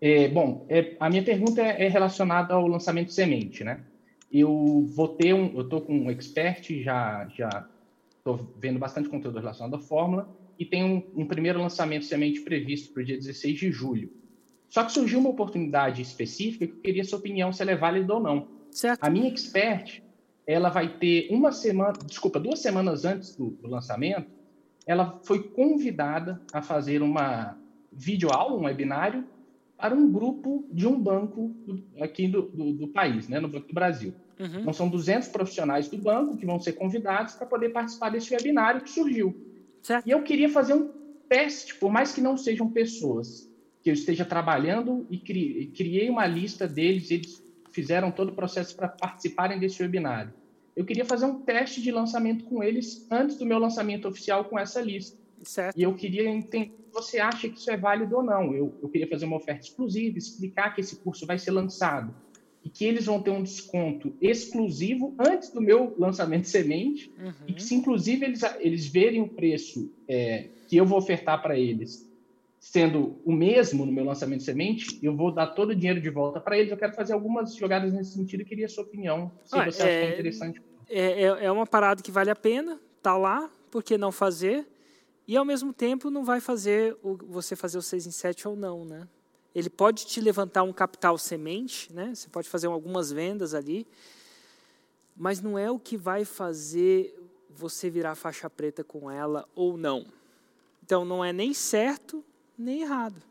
É, bom, é, a minha pergunta é relacionada ao lançamento semente, né? Eu vou ter um, eu estou com um expert, já já estou vendo bastante conteúdo relacionado à fórmula e tem um, um primeiro lançamento semente previsto para o dia 16 de julho. Só que surgiu uma oportunidade específica que eu queria sua opinião se ela é válida ou não. Certo. A minha expert, ela vai ter uma semana, desculpa, duas semanas antes do, do lançamento, ela foi convidada a fazer uma videoaula, um webinário, para um grupo de um banco do, aqui do, do, do, país, né, no Banco do Brasil. Uhum. Então, são 200 profissionais do banco que vão ser convidados para poder participar desse webinário que surgiu. Certo. E eu queria fazer um teste, por mais que não sejam pessoas que eu esteja trabalhando e criei uma lista deles, eles fizeram todo o processo para participarem desse webinário. Eu queria fazer um teste de lançamento com eles antes do meu lançamento oficial com essa lista. Certo. E eu queria entender se você acha que isso é válido ou não. Eu, eu queria fazer uma oferta exclusiva, explicar que esse curso vai ser lançado e que eles vão ter um desconto exclusivo antes do meu lançamento semente uhum. e que se inclusive eles, eles verem o preço é, que eu vou ofertar para eles sendo o mesmo no meu lançamento semente, eu vou dar todo o dinheiro de volta para eles. Eu quero fazer algumas jogadas nesse sentido e queria a sua opinião, se ah, você é, acha que é interessante. É, é, é uma parada que vale a pena, tá lá, por que não fazer? E ao mesmo tempo não vai fazer o, você fazer o 6 em 7 ou não, né? Ele pode te levantar um capital semente, né? Você pode fazer algumas vendas ali, mas não é o que vai fazer você virar faixa preta com ela ou não. Então não é nem certo nem errado.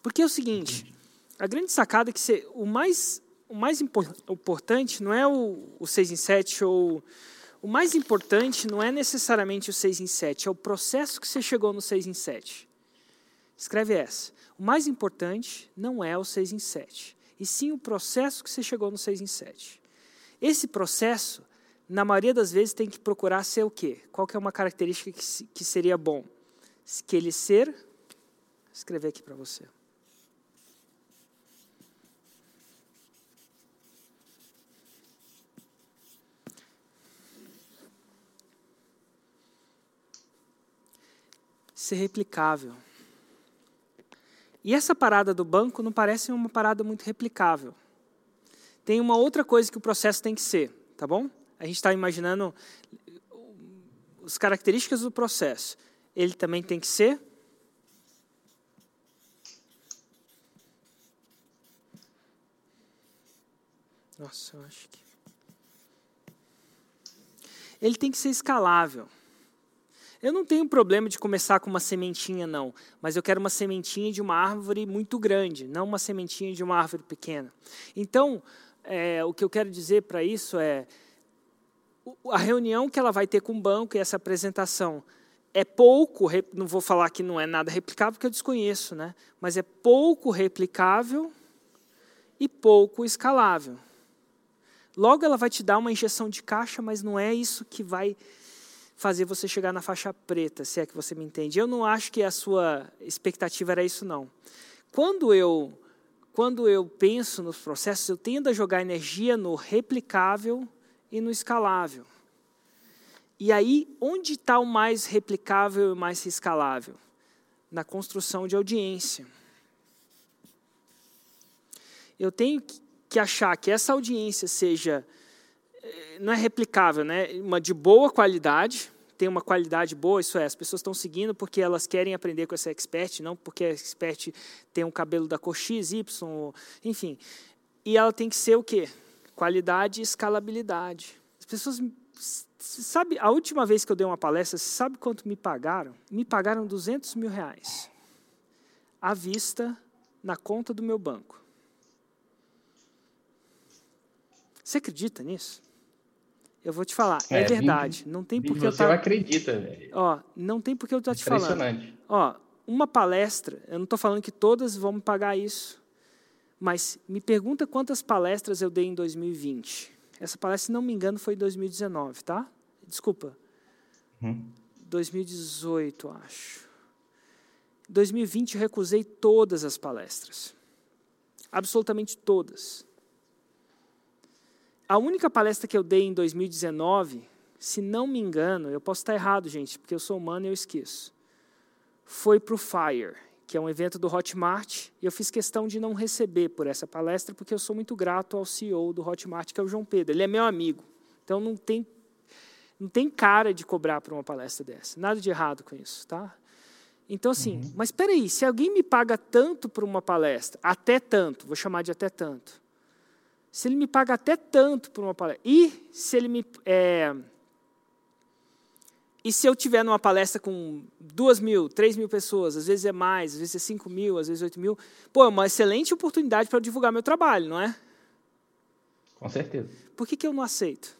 Porque é o seguinte, a grande sacada é que você, o mais o mais importante não é o, o 6 em 7 ou o mais importante não é necessariamente o 6 em 7, é o processo que você chegou no 6 em 7. Escreve essa. O mais importante não é o 6 em 7, e sim o processo que você chegou no 6 em 7. Esse processo, na maioria das vezes, tem que procurar ser o quê? Qual que é uma característica que, que seria bom? Que ele ser escrever aqui para você. Ser replicável. E essa parada do banco não parece uma parada muito replicável. Tem uma outra coisa que o processo tem que ser, tá bom? A gente está imaginando as características do processo. Ele também tem que ser Nossa, eu acho que. Ele tem que ser escalável. Eu não tenho problema de começar com uma sementinha, não, mas eu quero uma sementinha de uma árvore muito grande, não uma sementinha de uma árvore pequena. Então, é, o que eu quero dizer para isso é a reunião que ela vai ter com o banco e essa apresentação é pouco, não vou falar que não é nada replicável, porque eu desconheço, né? mas é pouco replicável e pouco escalável. Logo ela vai te dar uma injeção de caixa, mas não é isso que vai fazer você chegar na faixa preta, se é que você me entende. Eu não acho que a sua expectativa era isso não. Quando eu quando eu penso nos processos, eu tendo a jogar energia no replicável e no escalável. E aí, onde está o mais replicável e mais escalável? Na construção de audiência. Eu tenho que achar que essa audiência seja não é replicável, né? Uma de boa qualidade, tem uma qualidade boa, isso é, as pessoas estão seguindo porque elas querem aprender com essa expert, não porque a expert tem um cabelo da cor X, Y, enfim. E ela tem que ser o quê? Qualidade e escalabilidade. As pessoas sabe, a última vez que eu dei uma palestra, sabe quanto me pagaram? Me pagaram 200 mil reais à vista na conta do meu banco. Você acredita nisso? Eu vou te falar, é, é verdade. não tem porque eu tá... Você acredita, velho. Ó, não tem porque eu tô te falando. Ó, uma palestra, eu não estou falando que todas vão me pagar isso, mas me pergunta quantas palestras eu dei em 2020. Essa palestra, se não me engano, foi em 2019, tá? Desculpa. Hum. 2018, acho. 2020 eu recusei todas as palestras. Absolutamente todas. A única palestra que eu dei em 2019, se não me engano, eu posso estar errado, gente, porque eu sou humano e eu esqueço, foi para o FIRE, que é um evento do Hotmart, e eu fiz questão de não receber por essa palestra, porque eu sou muito grato ao CEO do Hotmart, que é o João Pedro. Ele é meu amigo. Então não tem, não tem cara de cobrar por uma palestra dessa. Nada de errado com isso, tá? Então, assim, uhum. mas espera aí, se alguém me paga tanto por uma palestra, até tanto, vou chamar de até tanto, se ele me paga até tanto por uma palestra, e se ele me. É, e se eu tiver numa palestra com duas mil, três mil pessoas, às vezes é mais, às vezes é cinco mil, às vezes oito mil, pô, é uma excelente oportunidade para divulgar meu trabalho, não é? Com certeza. Por que, que eu não aceito?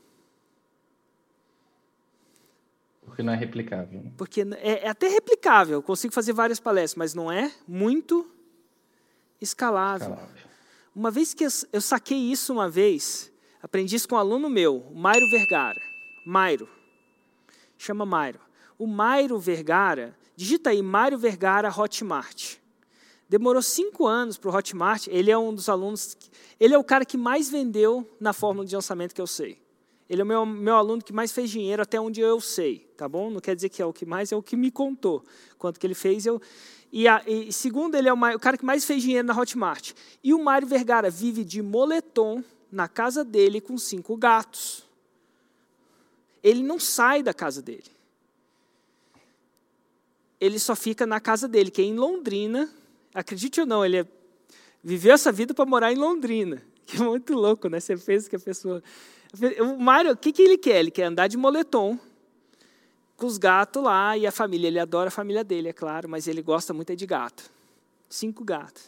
Porque não é replicável. Né? Porque é, é até replicável, eu consigo fazer várias palestras, mas não é muito escalável. escalável. Uma vez que eu, saquei isso uma vez, aprendi isso com um aluno meu, Mairo Vergara. Mairo chama Mairo. O Mairo Vergara, digita aí Mairo Vergara Hotmart. Demorou cinco anos para o Hotmart. Ele é um dos alunos. Ele é o cara que mais vendeu na fórmula de lançamento que eu sei. Ele é o meu, meu aluno que mais fez dinheiro até onde eu sei, tá bom? Não quer dizer que é o que mais, é o que me contou. Quanto que ele fez, eu. E, a, e segundo, ele é o, o, cara que mais fez dinheiro na Hotmart. E o Mário Vergara vive de moletom na casa dele com cinco gatos. Ele não sai da casa dele. Ele só fica na casa dele, que é em Londrina. Acredite ou não, ele é, viveu essa vida para morar em Londrina. Que é muito louco, né? Você fez que a pessoa. O Mário, o que, que ele quer? Ele quer andar de moletom com os gatos lá e a família. Ele adora a família dele, é claro, mas ele gosta muito de gato. Cinco gatos.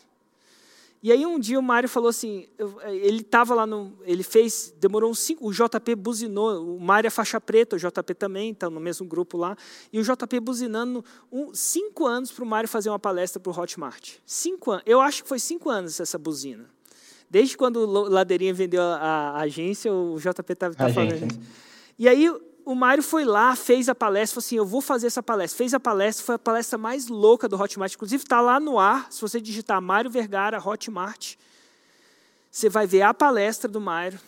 E aí um dia o Mário falou assim, ele estava lá no, ele fez, demorou uns cinco, o JP buzinou, o Mário é faixa preta, o JP também está no mesmo grupo lá, e o JP buzinando um, cinco anos para o Mário fazer uma palestra para o Hotmart. Cinco anos, eu acho que foi cinco anos essa buzina. Desde quando o Ladeirinha vendeu a, a agência, o JP estava tá, tá falando isso. E aí o Mário foi lá, fez a palestra, falou assim, eu vou fazer essa palestra. Fez a palestra, foi a palestra mais louca do Hotmart. Inclusive, está lá no ar, se você digitar Mário Vergara, Hotmart, você vai ver a palestra do Mário.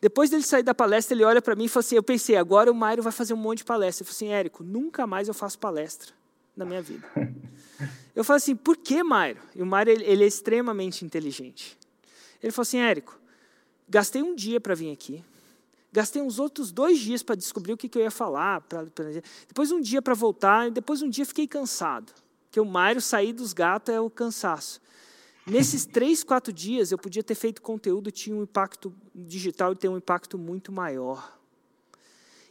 Depois dele sair da palestra, ele olha para mim e fala assim, eu pensei, agora o Mário vai fazer um monte de palestra. Eu falei assim, Érico, nunca mais eu faço palestra na minha vida. eu falei assim, por que, Mário? E o Mário, ele, ele é extremamente inteligente. Ele falou assim, Érico, gastei um dia para vir aqui, Gastei uns outros dois dias para descobrir o que, que, eu ia falar. Pra, pra, depois um dia para voltar, e depois um dia fiquei cansado. Porque o Mário sair dos gatos é o cansaço. Nesses três, quatro dias, eu podia ter feito conteúdo, tinha um impacto digital e ter um impacto muito maior.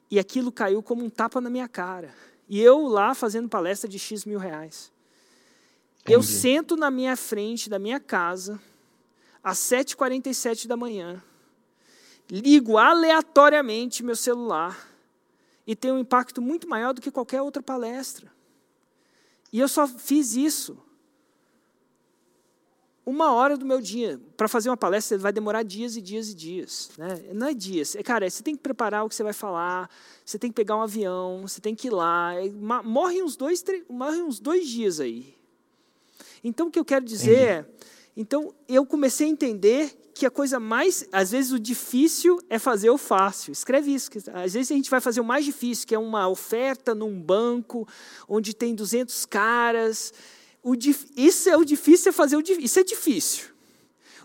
E aquilo caiu como um tapa na minha cara. E eu lá fazendo palestra de X mil reais. Entendi. Eu sento na minha frente da minha casa, às 7h47 da manhã, ligo aleatoriamente meu celular e tem um impacto muito maior do que qualquer outra palestra. E eu só fiz isso uma hora do meu dia. Para fazer uma palestra, vai demorar dias e dias e dias. Né? Não é dias. É, cara, você tem que preparar o que você vai falar, você tem que pegar um avião, você tem que ir lá. Morre uns dois, três, morre uns dois dias aí. Então, o que eu quero dizer Entendi. é. Então, eu comecei a entender que a coisa mais, às vezes o difícil é fazer o fácil. Escreve isso. Às vezes a gente vai fazer o mais difícil, que é uma oferta num banco onde tem 200 caras. O, isso é o difícil, é fazer o Isso é difícil.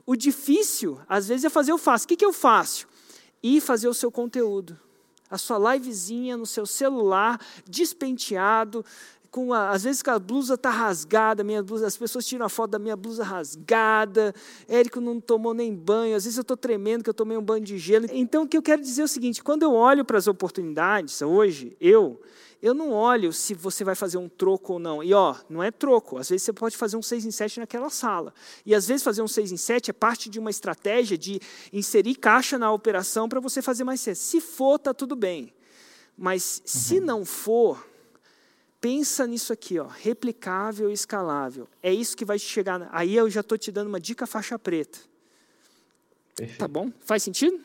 O difícil, às vezes, é fazer o fácil. O que é o fácil? Ir fazer o seu conteúdo. A sua livezinha no seu celular, despenteado, com a, às vezes a blusa está rasgada, minha blusa, as pessoas tiram a foto da minha blusa rasgada, Érico não tomou nem banho, às vezes eu estou tremendo que eu tomei um banho de gelo. Então o que eu quero dizer é o seguinte, quando eu olho para as oportunidades hoje, eu, eu não olho se você vai fazer um troco ou não. E ó, não é troco, às vezes você pode fazer um 6 em 7 naquela sala. E às vezes fazer um 6 em 7 é parte de uma estratégia de inserir caixa na operação para você fazer mais cedo. Se for, está tudo bem. Mas uhum. se não for, Pensa nisso aqui, ó, replicável e escalável. É isso que vai te chegar. Aí eu já estou te dando uma dica faixa preta. Perfeito. Tá bom? Faz sentido?